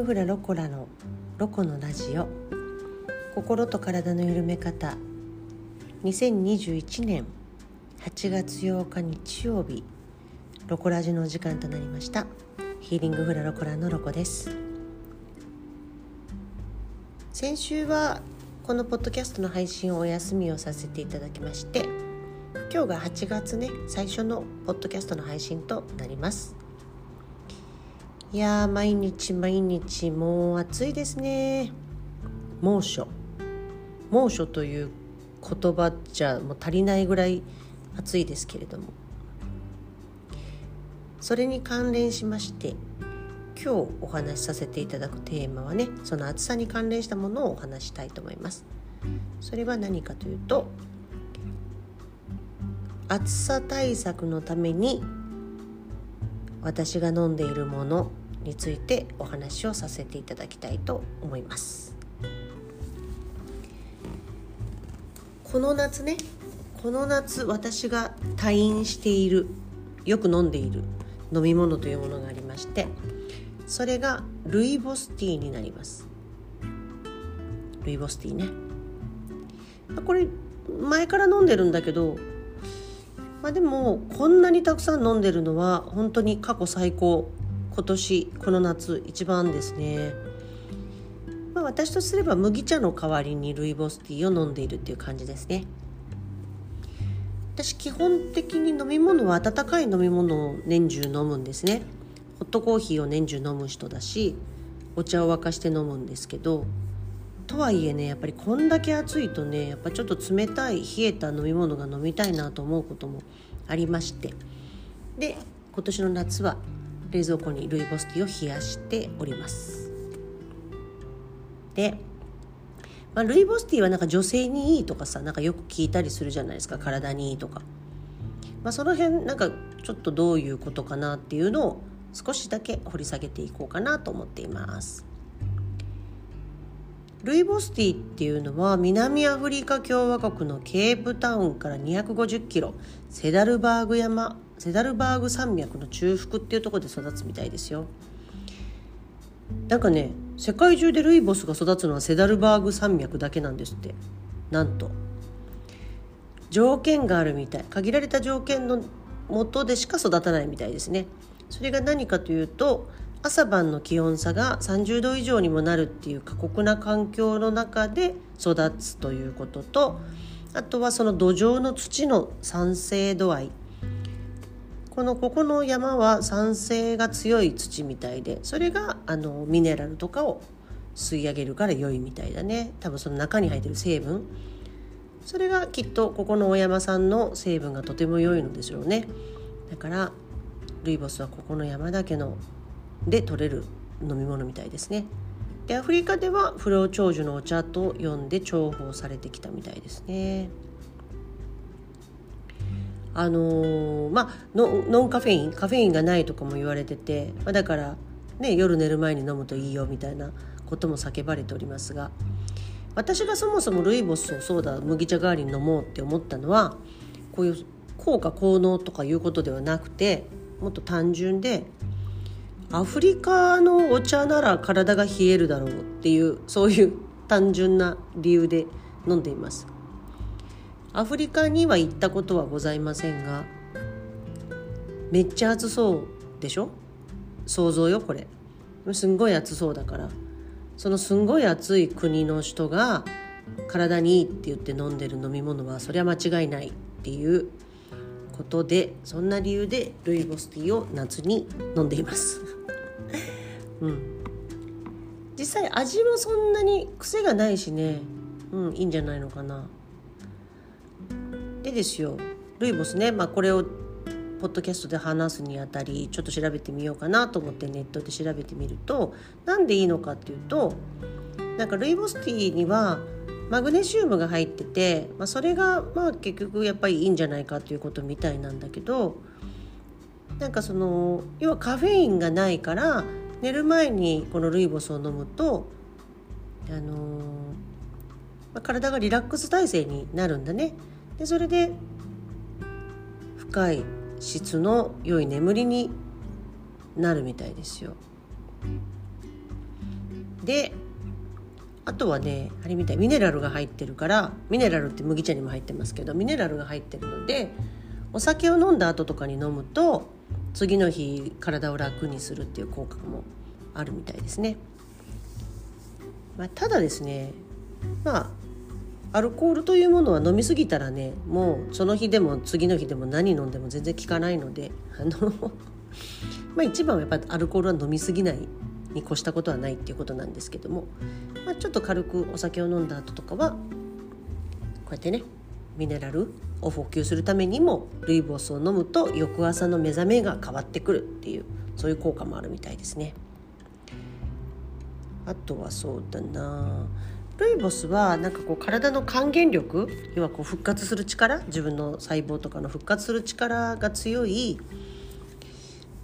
グフラロコラのロコのラジオ心と体の緩め方。2021年8月8日日曜日。ロコラジの時間となりました。ヒーリングフラロコラのロコです。先週はこのポッドキャストの配信をお休みをさせていただきまして今日が8月ね最初のポッドキャストの配信となります。いや毎日毎日もう暑いですね。猛暑。猛暑という言葉じゃもう足りないぐらい暑いですけれども。それに関連しまして今日お話しさせていただくテーマはねその暑さに関連したものをお話したいと思います。それは何かというと暑さ対策のために私が飲んでいるものについてお話をさせていただきたいと思います。この夏ねこの夏私が退院しているよく飲んでいる飲み物というものがありましてそれがルイボスティーになります。ルイボスティーね。これ前から飲んでるんだけどまあでもこんなにたくさん飲んでるのは本当に過去最高。今年この夏一番ですね、まあ、私とすれば麦茶の代わりにルイボスティーを飲んでいるっていう感じですね。私基本的に飲み物は温かい飲み物を年中飲むんですね。ホットコーヒーを年中飲む人だしお茶を沸かして飲むんですけどとはいえねやっぱりこんだけ暑いとねやっぱちょっと冷たい冷えた飲み物が飲みたいなと思うこともありまして。で今年の夏は冷蔵庫にルイボスティーを冷やしております。で、まあ、ルイボスティーはなんか女性にいいとかさなんかよく聞いたりするじゃないですか。体にいいとか、まあ、その辺なんかちょっとどういうことかなっていうのを少しだけ掘り下げていこうかなと思っています。ルイボスティーっていうのは南アフリカ共和国のケープタウンから250キロセダルバーグ山セダルバーグ山脈の中腹っていうところで育つみたいですよ。なんかね世界中でルイボスが育つのはセダルバーグ山脈だけなんですって。なんと。条件があるみたい。限られた条件のもとでしか育たないみたいですね。それが何かというと朝晩の気温差が30度以上にもなるっていう過酷な環境の中で育つということとあとはその土壌の土の酸性度合い。このここの山は酸性が強い土みたいでそれがあのミネラルとかを吸い上げるから良いみたいだね。多分その中に入ってる成分。それがきっとここのお山さんの成分がとても良いのでしょうね。だからルイボスはここの山だけので取れる飲み物みたいですね。でアフリカでは不老長寿のお茶と呼んで重宝されてきたみたいですね。あのー、まあノンカフェインカフェインがないとかも言われてて、まあ、だからね夜寝る前に飲むといいよみたいなことも叫ばれておりますが私がそもそもルイボスをそうだ麦茶代わりに飲もうって思ったのはこういう効果効能とかいうことではなくてもっと単純でアフリカのお茶なら体が冷えるだろうっていうそういう単純な理由で飲んでいます。アフリカには行ったことはございませんがめっちゃ暑そうでしょ？想像よこれ。すんごい暑そうだから。そのすんごい暑い国の人が体にいいって言って飲んでる飲み物はそりゃ間違いないっていうことでそんな理由でルイボスティーを夏に飲んでいます。うん。実際味もそんなに癖がないしね。うんいいんじゃないのかな。でですよルイボスね、まあ、これをポッドキャストで話すにあたりちょっと調べてみようかなと思ってネットで調べてみると何でいいのかっていうとなんかルイボスティーにはマグネシウムが入ってて、まあ、それがまあ結局やっぱりいいんじゃないかっていうことみたいなんだけどなんかその要はカフェインがないから寝る前にこのルイボスを飲むとあのまあ、体がリラックス体制になるんだね。でそれで深い質の良い眠りになるみたいですよ。であとはねあれみたいミネラルが入ってるからミネラルって麦茶にも入ってますけどミネラルが入ってるのでお酒を飲んだ後とかに飲むと次の日体を楽にするっていう効果もあるみたいですね。まあ、ただですねまあアルコールというものは飲み過ぎたらねもうその日でも次の日でも何飲んでも全然効かないのであの まあ一番はやっぱアルコールは飲み過ぎないに越したことはないっていうことなんですけども、まあ、ちょっと軽くお酒を飲んだ後とかはこうやってねミネラルを補給するためにもルイボスを飲むと翌朝の目覚めが変わってくるっていうそういう効果もあるみたいですね。あとはそうだなルイボスはなんかこう体の還元力要はこう復活する力自分の細胞とかの復活する力が強い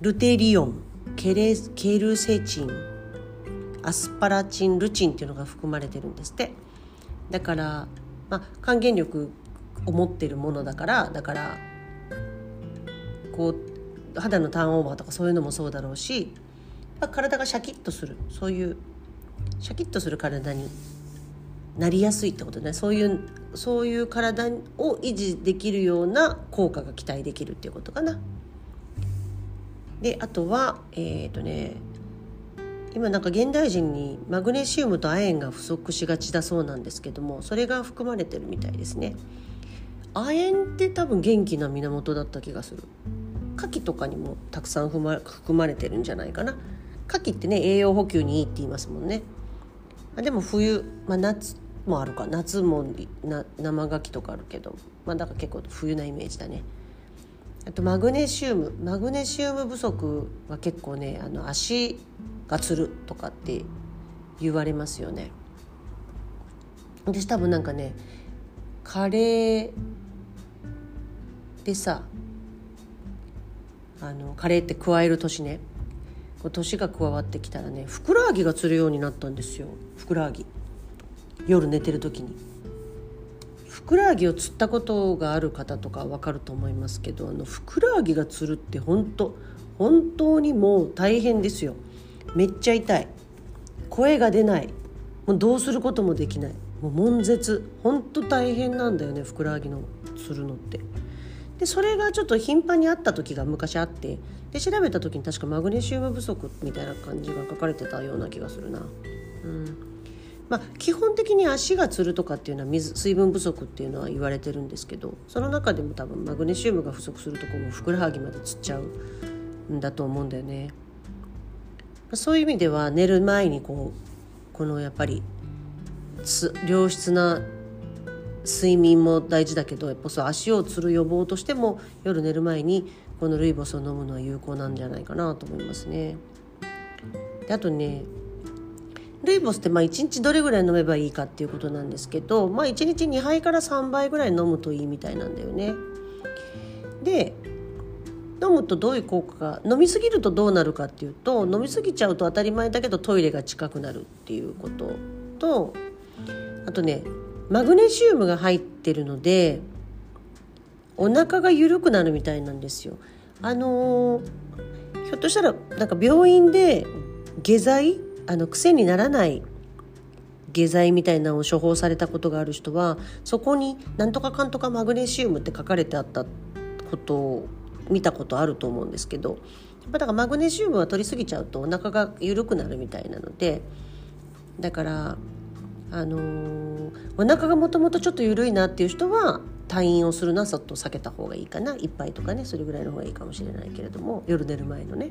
ルテリオンケレケルセチンアスパラチンルチンっていうのが含まれてるんですって。だから、まあ、還元力を持ってるものだからだからこう肌のターンオーバーとかそういうのもそうだろうし、まあ、体がシャキッとするそういうシャキッとする体になりやすいってことね。そういうそういう体を維持できるような効果が期待できるっていうことかな。であとはえっ、ー、とね今なんか現代人にマグネシウムと亜鉛が不足しがちだそうなんですけどもそれが含まれてるみたいですね。亜鉛って多分元気な源だった気がする。牡蠣とかにもたくさん含まれてるんじゃないかな。牡蠣ってね栄養補給にいいって言いますもんね。でも冬、まあ、夏もあるか。夏もな生牡蠣とかあるけど。まあだから結構冬なイメージだね。あとマグネシウム。マグネシウム不足は結構ねあの足がつるとかって言われますよね。私多分なんかねカレーでさあのカレーって加える年ね。年が加わってきたらねふくらはぎがつるようになったんですよ。ふくらはぎ。夜寝てる時に。ふくらはぎをつったことがある方とかわかると思いますけどあのふくらはぎがつるって本当本当にもう大変ですよ。めっちゃ痛い。声が出ない。もうどうすることもできない。もう悶絶。本当大変なんだよねふくらはぎのつるのって。でそれがちょっと頻繁にあった時が昔あってで調べた時に確かマグネシウム不足みたいな感じが書かれてたような気がするな。うん。まあ、基本的に足がつるとかっていうのは水水分不足っていうのは言われてるんですけどその中でも多分マグネシウムが不足するとこもふくらはぎまでつっちゃうんだと思うんだよね。そういう意味では寝る前にこうこのやっぱり良質な睡眠も大事だけどやっぱそう足をつる予防としても夜寝る前にこのルイボスを飲むのは有効なんじゃないかなと思いますね。であとねルイボスってまあ1日どれぐらい飲めばいいかっていうことなんですけど、まあ、1日2杯から3杯ぐらい飲むといいみたいなんだよね。で飲むとどういう効果が飲みすぎるとどうなるかっていうと飲みすぎちゃうと当たり前だけどトイレが近くなるっていうこととあとねマグネシウムが入ってるのでお腹が緩くなるみたいなんですよ。あのー、ひょっとしたらなんか病院で下剤あの癖にならない下剤みたいなのを処方されたことがある人はそこに「なんとかかんとかマグネシウム」って書かれてあったことを見たことあると思うんですけどやっぱだからマグネシウムは取りすぎちゃうとお腹が緩くなるみたいなのでだからあのー、お腹がもともとちょっと緩いなっていう人は退院をするのはちょっと避けた方がいいかな1杯とかねそれぐらいの方がいいかもしれないけれども夜寝る前のね。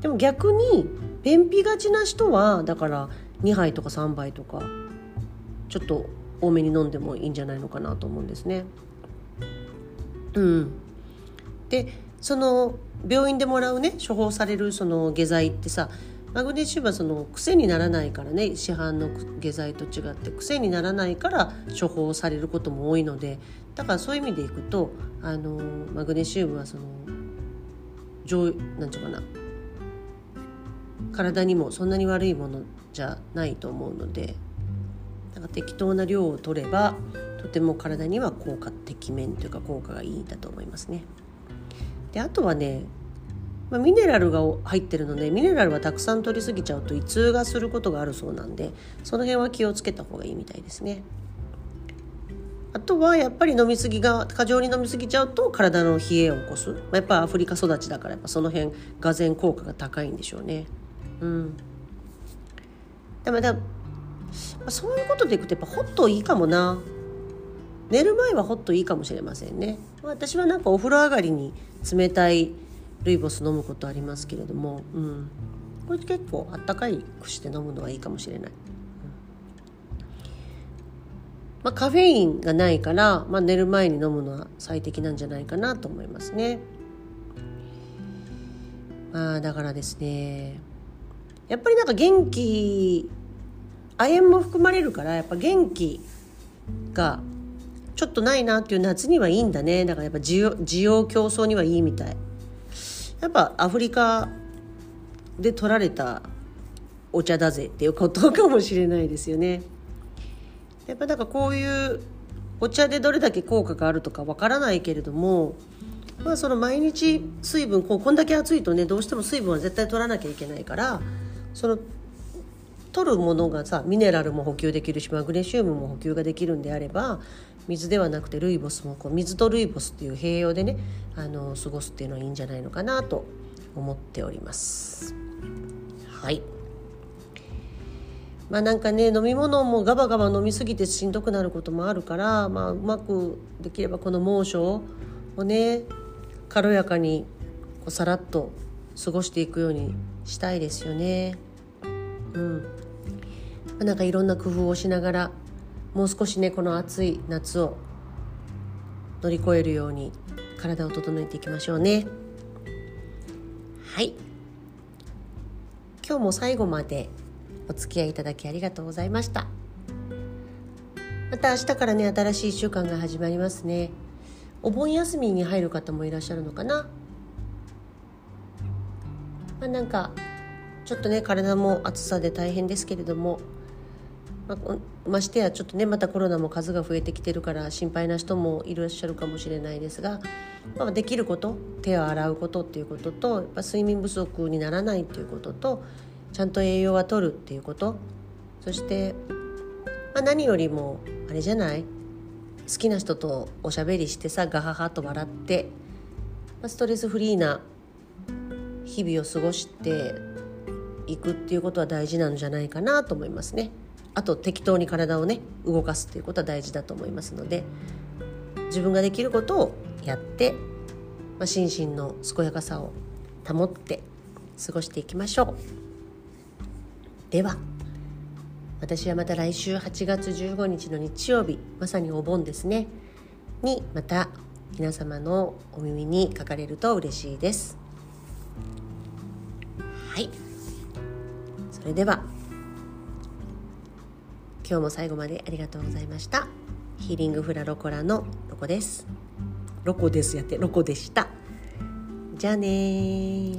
でも逆に便秘がちな人はだから2杯とか3杯とかちょっと多めに飲んでもいいんじゃないのかなと思うんですね。うん、でその病院でもらうね処方されるその下剤ってさマグネシウムはその癖にならないからね市販の下剤と違って癖にならないから処方されることも多いのでだからそういう意味でいくとあのマグネシウムはその上なんていうかな体にもそんなに悪いものじゃないと思うのでなんか適当な量を取ればとても体には効果的面というか効果がいいんだと思いますね。であとはねまあ、ミネラルが入ってるのでミネラルはたくさん取りすぎちゃうと胃痛がすることがあるそうなんでその辺は気をつけた方がいいみたいですね。あとはやっぱり飲みすぎが過剰に飲みすぎちゃうと体の冷えを起こす、まあ、やっぱアフリカ育ちだからやっぱその辺がぜ効果が高いんでしょうね。うん、でもだそういうことでいくとやっぱホットいいかもな寝る前はホットいいかもしれませんね私はなんかお風呂上がりに冷たいルイボス飲むことありますけれども、うん、これ結構あったかいくして飲むのはいいかもしれない、まあ、カフェインがないから、まあ、寝る前に飲むのは最適なんじゃないかなと思いますね。まあだからですねやっぱりなんか元気亜鉛も含まれるからやっぱ元気がちょっとないなっていう夏にはいいんだね。だからやっぱ需要需要競争にはいいみたい。やっぱアフリカで取られたお茶だぜっていうことかもしれないですよね。やっぱなんかこういうお茶でどれだけ効果があるとかわからないけれどもまあその毎日水分こうこんだけ暑いとねどうしても水分は絶対取らなきゃいけないからその取るものがさミネラルも補給できるしマグネシウムも補給ができるんであれば水ではなくてルイボスもこう水とルイボスっていう併用でねあの過ごすっていうのはいいんじゃないのかなと思っております。はいまあなんかね飲み物もガバガバ飲みすぎてしんどくなることもあるから、まあ、うまくできればこの猛暑をね軽やかにこうさらっと過ごしていくようにしたいですよね。うん、なんかいろんな工夫をしながらもう少しねこの暑い夏を乗り越えるように体を整えていきましょうね。はい。今日も最後までお付き合いいただきありがとうございました。また明日からね新しい1週間が始まりますね。お盆休みに入る方もいらっしゃるのかな？まあ、なんかちょっとね体も暑さで大変ですけれどもまましてやちょっとねまたコロナも数が増えてきてるから心配な人もいらっしゃるかもしれないですが、まあ、できること手を洗うことっていうこととやっぱ睡眠不足にならないっていうこととちゃんと栄養は取るっていうことそして、まあ、何よりもあれじゃない好きな人とおしゃべりしてさガハハと笑って、まあ、ストレスフリーな日々を過ごしていくっていうことは大事なんじゃないかなと思いますね。あと適当に体をね動かすっていうことは大事だと思いますので自分ができることをやって、まあ、心身の健やかさを保って過ごしていきましょう。では私はまた来週8月15日の日曜日まさにお盆ですねにまた皆様のお耳にかかれると嬉しいです。はい。それでは。今日も最後までありがとうございました。ヒーリングフラロコラのロコです。ロコですやってロコでした。じゃあね